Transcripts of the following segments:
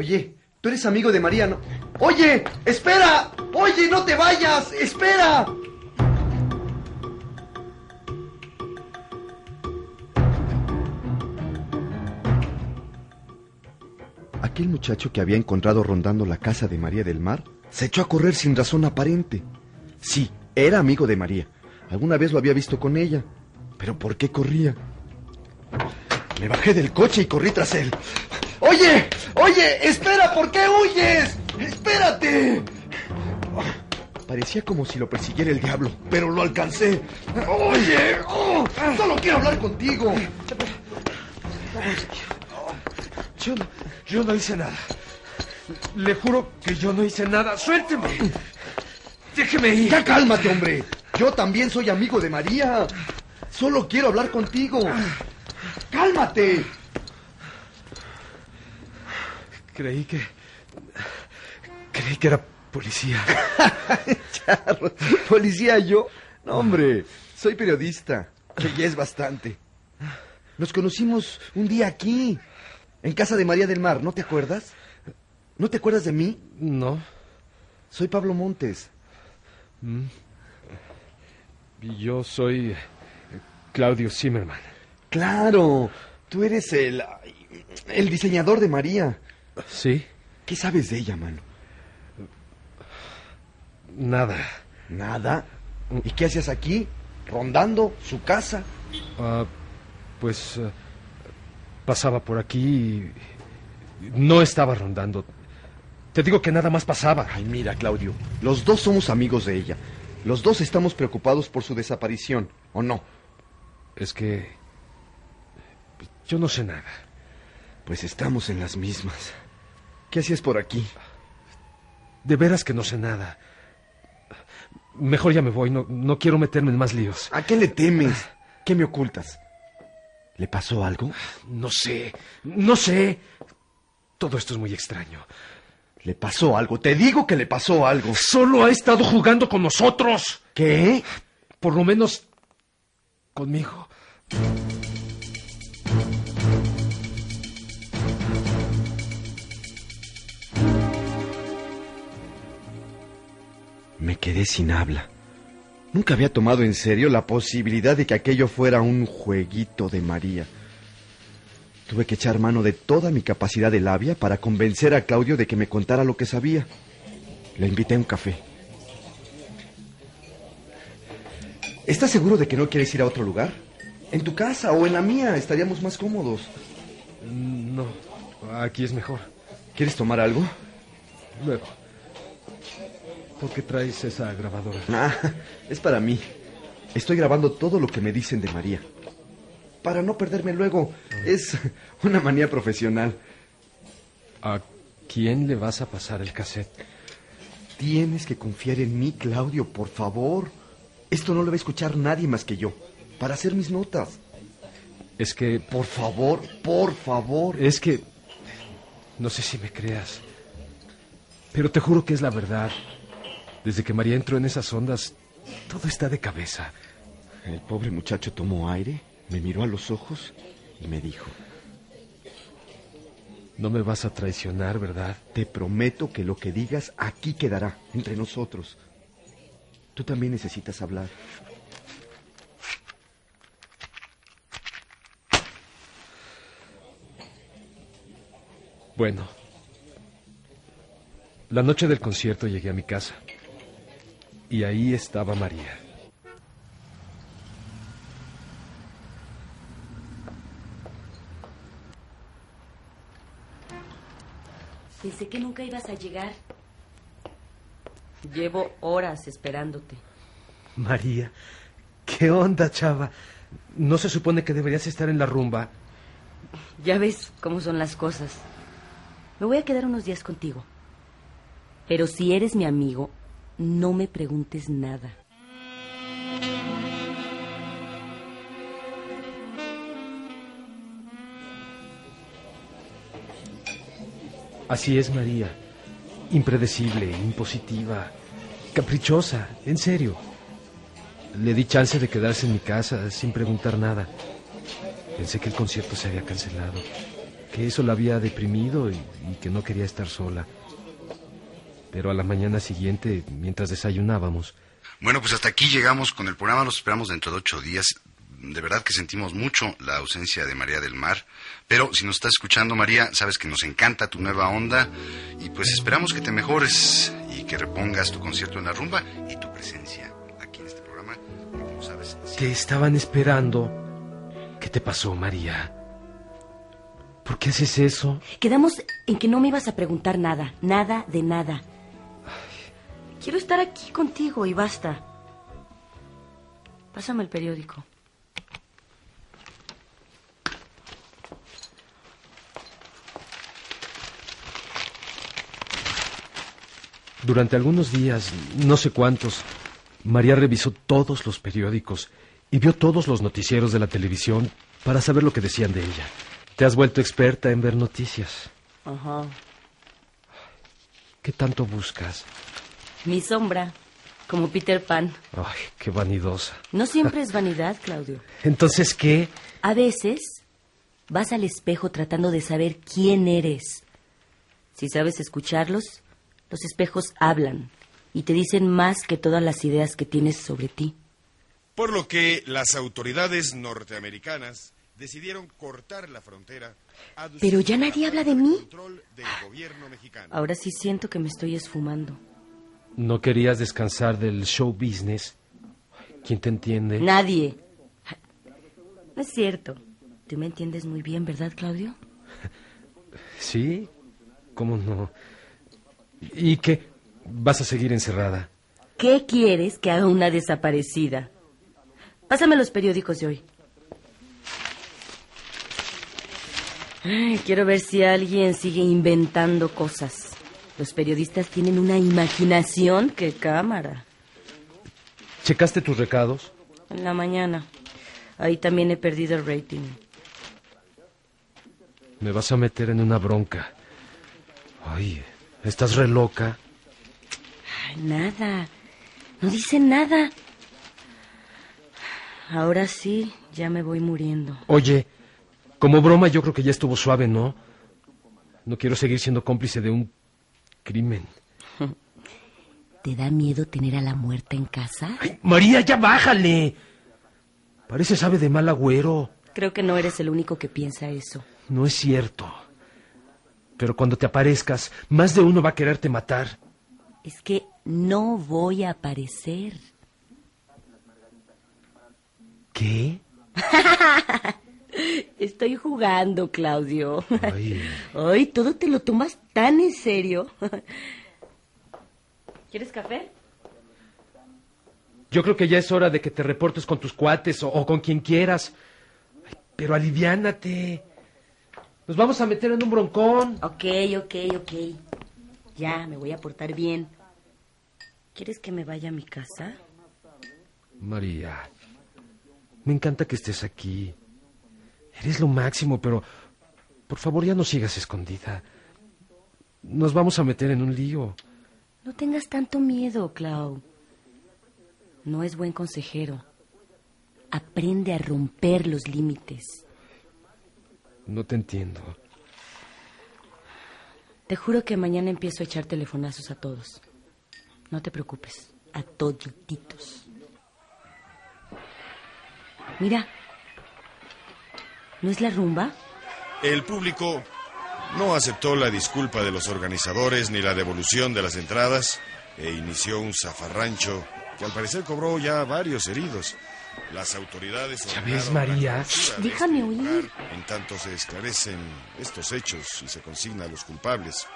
Oye, tú eres amigo de María, ¿no? Oye, espera. Oye, no te vayas. Espera. Aquel muchacho que había encontrado rondando la casa de María del Mar se echó a correr sin razón aparente. Sí, era amigo de María. Alguna vez lo había visto con ella. Pero ¿por qué corría? Me bajé del coche y corrí tras él. Oye, oye, espera, ¿por qué huyes? Espérate. Parecía como si lo persiguiera el diablo, pero lo alcancé. Oye, oh, solo quiero hablar contigo. Yo yo no hice nada. Le juro que yo no hice nada. Suélteme. Déjeme ir. Ya cálmate, hombre. Yo también soy amigo de María. Solo quiero hablar contigo. Cálmate. Creí que... Creí que era policía. Charro, policía yo. No, hombre, soy periodista, que ya es bastante. Nos conocimos un día aquí, en casa de María del Mar, ¿no te acuerdas? ¿No te acuerdas de mí? No. Soy Pablo Montes. Y Yo soy eh, Claudio Zimmerman. Claro, tú eres el... el diseñador de María. ¿Sí? ¿Qué sabes de ella, mano? Nada. Nada. ¿Y qué hacías aquí? ¿Rondando su casa? Ah, pues eh, pasaba por aquí y no estaba rondando. Te digo que nada más pasaba. Ay, mira, Claudio, los dos somos amigos de ella. Los dos estamos preocupados por su desaparición, ¿o no? Es que yo no sé nada. Pues estamos en las mismas. ¿Qué hacías por aquí? De veras que no sé nada. Mejor ya me voy, no, no quiero meterme en más líos. ¿A qué le temes? ¿Qué me ocultas? ¿Le pasó algo? No sé, no sé. Todo esto es muy extraño. Le pasó algo. Te digo que le pasó algo. Solo ha estado jugando con nosotros. ¿Qué? Por lo menos conmigo. Me quedé sin habla. Nunca había tomado en serio la posibilidad de que aquello fuera un jueguito de María. Tuve que echar mano de toda mi capacidad de labia para convencer a Claudio de que me contara lo que sabía. Le invité a un café. ¿Estás seguro de que no quieres ir a otro lugar? En tu casa o en la mía estaríamos más cómodos. No, aquí es mejor. ¿Quieres tomar algo? Luego. ¿Por qué traes esa grabadora? Ah, es para mí. Estoy grabando todo lo que me dicen de María. Para no perderme luego. Es una manía profesional. ¿A quién le vas a pasar el cassette? Tienes que confiar en mí, Claudio, por favor. Esto no lo va a escuchar nadie más que yo. Para hacer mis notas. Es que... Por favor, por favor. Es que... No sé si me creas. Pero te juro que es la verdad. Desde que María entró en esas ondas, todo está de cabeza. El pobre muchacho tomó aire, me miró a los ojos y me dijo, No me vas a traicionar, ¿verdad? te prometo que lo que digas aquí quedará, entre nosotros. Tú también necesitas hablar. Bueno. La noche del concierto llegué a mi casa y ahí estaba María. Pensé que nunca ibas a llegar. Llevo horas esperándote. María, ¿qué onda, chava? ¿No se supone que deberías estar en la rumba? Ya ves cómo son las cosas. Me voy a quedar unos días contigo. Pero si eres mi amigo, no me preguntes nada. Así es, María. Impredecible, impositiva, caprichosa, en serio. Le di chance de quedarse en mi casa sin preguntar nada. Pensé que el concierto se había cancelado, que eso la había deprimido y, y que no quería estar sola. Pero a la mañana siguiente, mientras desayunábamos, Bueno, pues hasta aquí llegamos con el programa. Los esperamos dentro de ocho días. De verdad que sentimos mucho la ausencia de María del Mar. Pero si nos estás escuchando, María, sabes que nos encanta tu nueva onda. Y pues esperamos que te mejores y que repongas tu concierto en la rumba y tu presencia aquí en este programa. porque, Como sabes, ¿qué estaban esperando? ¿Qué te pasó, María? ¿Por qué haces eso? Quedamos en que no me ibas a preguntar nada, nada de nada. Quiero estar aquí contigo y basta. Pásame el periódico. Durante algunos días, no sé cuántos, María revisó todos los periódicos y vio todos los noticieros de la televisión para saber lo que decían de ella. Te has vuelto experta en ver noticias. Ajá. ¿Qué tanto buscas? Mi sombra, como Peter Pan. Ay, qué vanidosa. No siempre es vanidad, Claudio. Entonces, ¿qué? A veces vas al espejo tratando de saber quién eres. Si sabes escucharlos, los espejos hablan y te dicen más que todas las ideas que tienes sobre ti. Por lo que las autoridades norteamericanas decidieron cortar la frontera. Pero ya nadie habla de mí. del gobierno mexicano. Ahora sí siento que me estoy esfumando. ¿No querías descansar del show business? ¿Quién te entiende? Nadie. No es cierto. Tú me entiendes muy bien, ¿verdad, Claudio? Sí, ¿cómo no? ¿Y qué? ¿Vas a seguir encerrada? ¿Qué quieres que haga una desaparecida? Pásame los periódicos de hoy. Ay, quiero ver si alguien sigue inventando cosas. Los periodistas tienen una imaginación que cámara. ¿Checaste tus recados? En la mañana. Ahí también he perdido el rating. Me vas a meter en una bronca. Ay, ¿estás re loca? Ay, nada. No dice nada. Ahora sí, ya me voy muriendo. Oye, como broma yo creo que ya estuvo suave, ¿no? No quiero seguir siendo cómplice de un crimen. ¿Te da miedo tener a la muerta en casa? ¡Ay, María, ya bájale! Parece sabe de mal agüero. Creo que no eres el único que piensa eso. No es cierto. Pero cuando te aparezcas, más de uno va a quererte matar. Es que no voy a aparecer. ¿Qué? Estoy jugando, Claudio. Ay, Ay, todo te lo tomas tan en serio. ¿Quieres café? yo creo que ya es hora de que te reportes con tus cuates o, o con quien quieras. Ay, pero aliviánate. Nos vamos a meter en un broncón. Ok, ok, ok. Ya, me voy a portar bien. ¿Quieres que me vaya a mi casa? María, me encanta que estés aquí. Eres lo máximo, pero por favor ya no sigas escondida. Nos vamos a meter en un lío. No tengas tanto miedo, Clau. No es buen consejero. Aprende a romper los límites. No te entiendo. Te juro que mañana empiezo a echar telefonazos a todos. No te preocupes, a todititos. Mira, ¿no es la rumba? El público no aceptó la disculpa de los organizadores ni la devolución de las entradas e inició un zafarrancho que al parecer cobró ya varios heridos. Las autoridades ¿Ya ves, María? Déjame este oír. lugar En tanto se esclarecen estos hechos y se consigna a los culpables.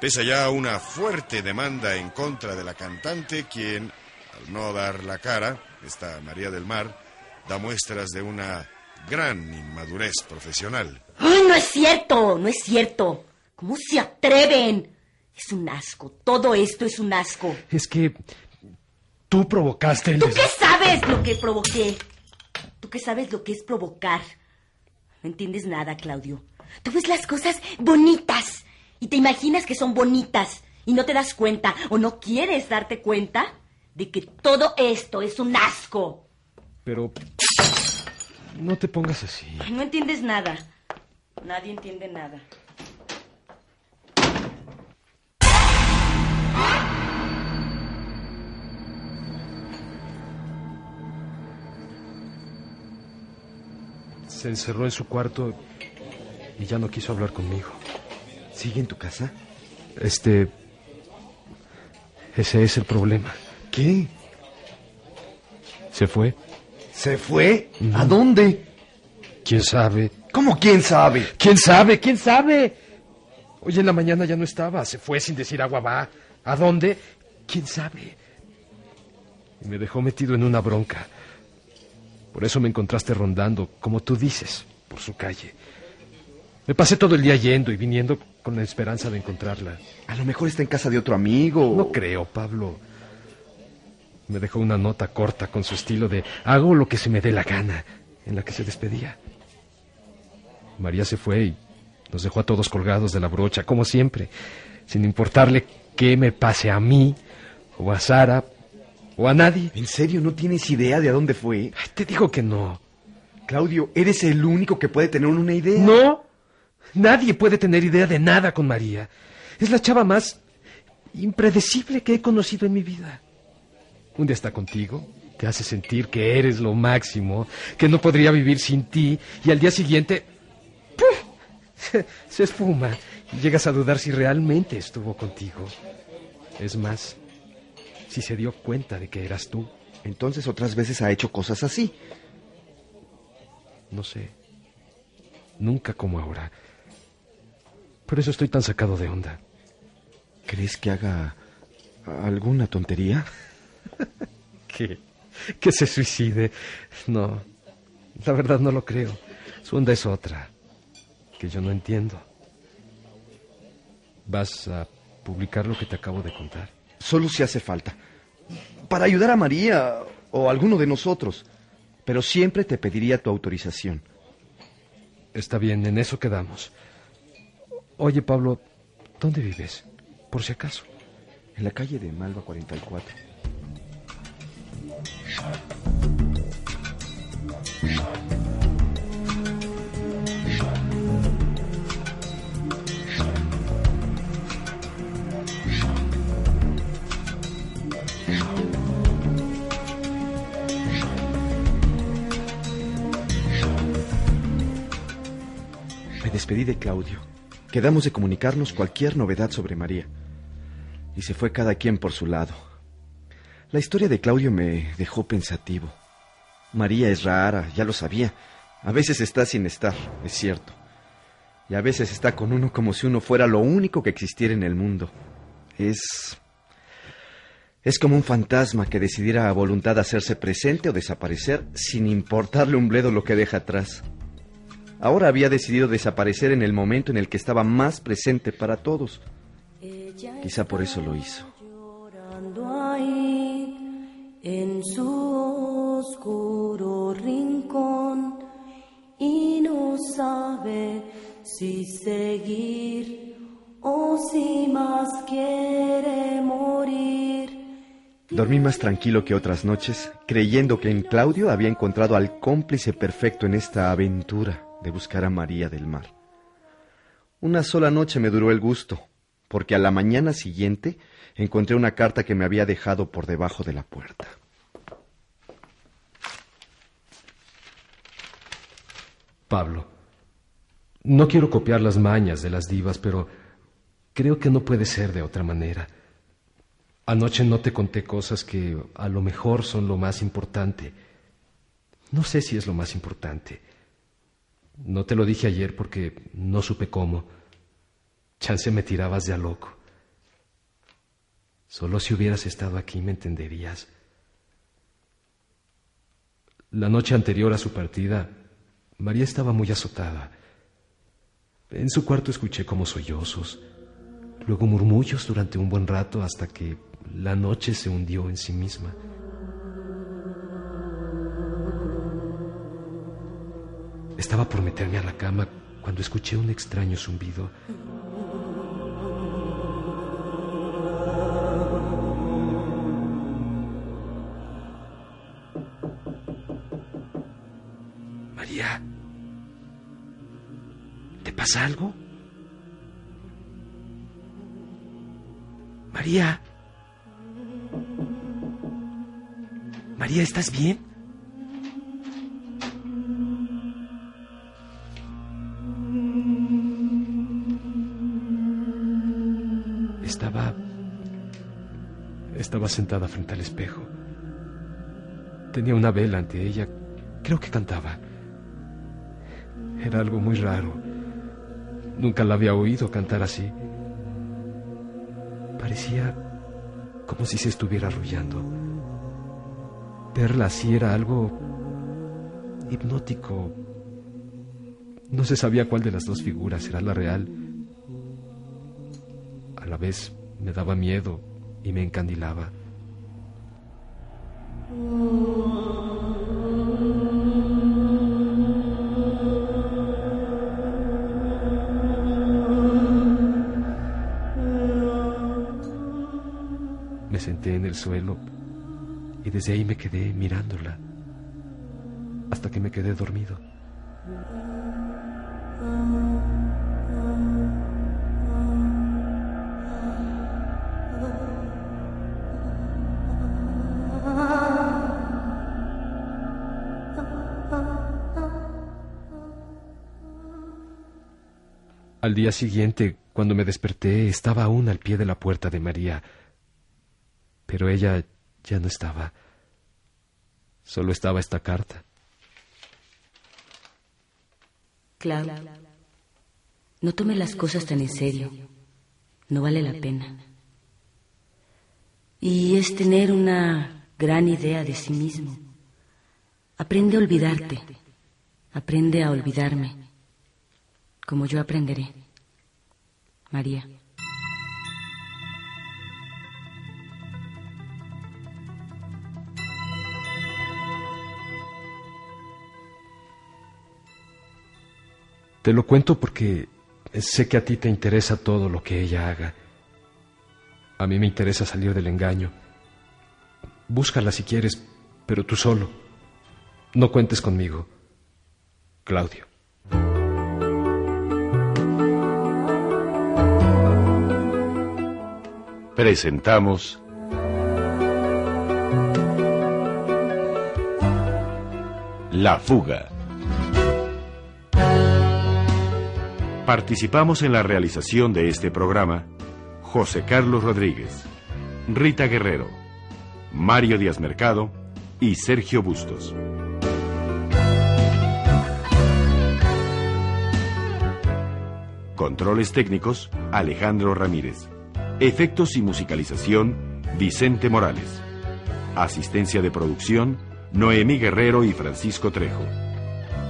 Pesa ya una fuerte demanda en contra de la cantante, quien, al no dar la cara, esta María del Mar, da muestras de una gran inmadurez profesional. ¡Ay, no es cierto! No es cierto. ¿Cómo se atreven? Es un asco. Todo esto es un asco. Es que tú provocaste el... ¿Tú qué sabes lo que provoqué? ¿Tú qué sabes lo que es provocar? No entiendes nada, Claudio. Tú ves las cosas bonitas y te imaginas que son bonitas y no te das cuenta o no quieres darte cuenta de que todo esto es un asco. Pero... No te pongas así. No entiendes nada. Nadie entiende nada. Se encerró en su cuarto y ya no quiso hablar conmigo. ¿Sigue en tu casa? Este... Ese es el problema. ¿Qué? Se fue. ¿Se fue? ¿A dónde? ¿Quién sabe? ¿Cómo quién sabe? ¿Quién sabe? ¿Quién sabe? Hoy en la mañana ya no estaba. Se fue sin decir agua va. ¿A dónde? ¿Quién sabe? Y me dejó metido en una bronca. Por eso me encontraste rondando, como tú dices, por su calle. Me pasé todo el día yendo y viniendo con la esperanza de encontrarla. A lo mejor está en casa de otro amigo. No creo, Pablo. Me dejó una nota corta con su estilo de hago lo que se me dé la gana, en la que se despedía. María se fue y nos dejó a todos colgados de la brocha, como siempre, sin importarle qué me pase a mí, o a Sara, o a nadie. ¿En serio no tienes idea de a dónde fue? Ay, te digo que no. Claudio, eres el único que puede tener una idea. No, nadie puede tener idea de nada con María. Es la chava más impredecible que he conocido en mi vida. Un día está contigo, te hace sentir que eres lo máximo, que no podría vivir sin ti, y al día siguiente. se, y llegas a dudar si realmente estuvo contigo. Es más, si se dio cuenta de que eras tú, Entonces otras veces ha hecho cosas así. no sé, nunca como ahora. Por eso estoy tan sacado de onda. ¿Crees que haga alguna tontería? ¿Qué? ¿Que se suicide? No, la verdad no lo creo. Su onda es otra, que yo no entiendo. ¿Vas a publicar lo que te acabo de contar? Solo si hace falta. Para ayudar a María o a alguno de nosotros. Pero siempre te pediría tu autorización. Está bien, en eso quedamos. Oye, Pablo, ¿dónde vives? Por si acaso. En la calle de Malva 44. Despedí de Claudio. Quedamos de comunicarnos cualquier novedad sobre María. Y se fue cada quien por su lado. La historia de Claudio me dejó pensativo. María es rara, ya lo sabía. A veces está sin estar, es cierto. Y a veces está con uno como si uno fuera lo único que existiera en el mundo. Es... Es como un fantasma que decidiera a voluntad hacerse presente o desaparecer sin importarle un bledo lo que deja atrás. Ahora había decidido desaparecer en el momento en el que estaba más presente para todos. Quizá por eso lo hizo. Ahí en su oscuro rincón y no sabe si seguir o si más quiere morir. Dormí más tranquilo que otras noches, creyendo que en Claudio había encontrado al cómplice perfecto en esta aventura de buscar a María del Mar. Una sola noche me duró el gusto, porque a la mañana siguiente encontré una carta que me había dejado por debajo de la puerta. Pablo, no quiero copiar las mañas de las divas, pero creo que no puede ser de otra manera. Anoche no te conté cosas que a lo mejor son lo más importante. No sé si es lo más importante. No te lo dije ayer porque no supe cómo. Chance me tirabas de a loco. Solo si hubieras estado aquí me entenderías. La noche anterior a su partida, María estaba muy azotada. En su cuarto escuché como sollozos, luego murmullos durante un buen rato hasta que la noche se hundió en sí misma. Estaba por meterme a la cama cuando escuché un extraño zumbido. María, ¿te pasa algo? María. María, ¿estás bien? Sentada frente al espejo. Tenía una vela ante ella. Creo que cantaba. Era algo muy raro. Nunca la había oído cantar así. Parecía como si se estuviera arrullando. Verla así era algo hipnótico. No se sabía cuál de las dos figuras era la real. A la vez me daba miedo y me encandilaba. Me senté en el suelo y desde ahí me quedé mirándola hasta que me quedé dormido. Al día siguiente, cuando me desperté, estaba aún al pie de la puerta de María, pero ella ya no estaba. Solo estaba esta carta. Clau, no tome las cosas tan en serio. No vale la pena. Y es tener una gran idea de sí mismo. Aprende a olvidarte. Aprende a olvidarme. Como yo aprenderé. María. Te lo cuento porque sé que a ti te interesa todo lo que ella haga. A mí me interesa salir del engaño. Búscala si quieres, pero tú solo. No cuentes conmigo. Claudio. Presentamos La fuga. Participamos en la realización de este programa José Carlos Rodríguez, Rita Guerrero, Mario Díaz Mercado y Sergio Bustos. Controles técnicos, Alejandro Ramírez. Efectos y musicalización, Vicente Morales. Asistencia de producción, Noemí Guerrero y Francisco Trejo.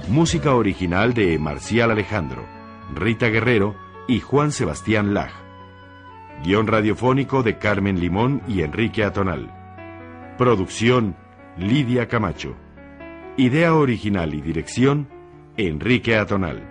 Música original de Marcial Alejandro, Rita Guerrero y Juan Sebastián Laj. Guión radiofónico de Carmen Limón y Enrique Atonal. Producción, Lidia Camacho. Idea original y dirección, Enrique Atonal.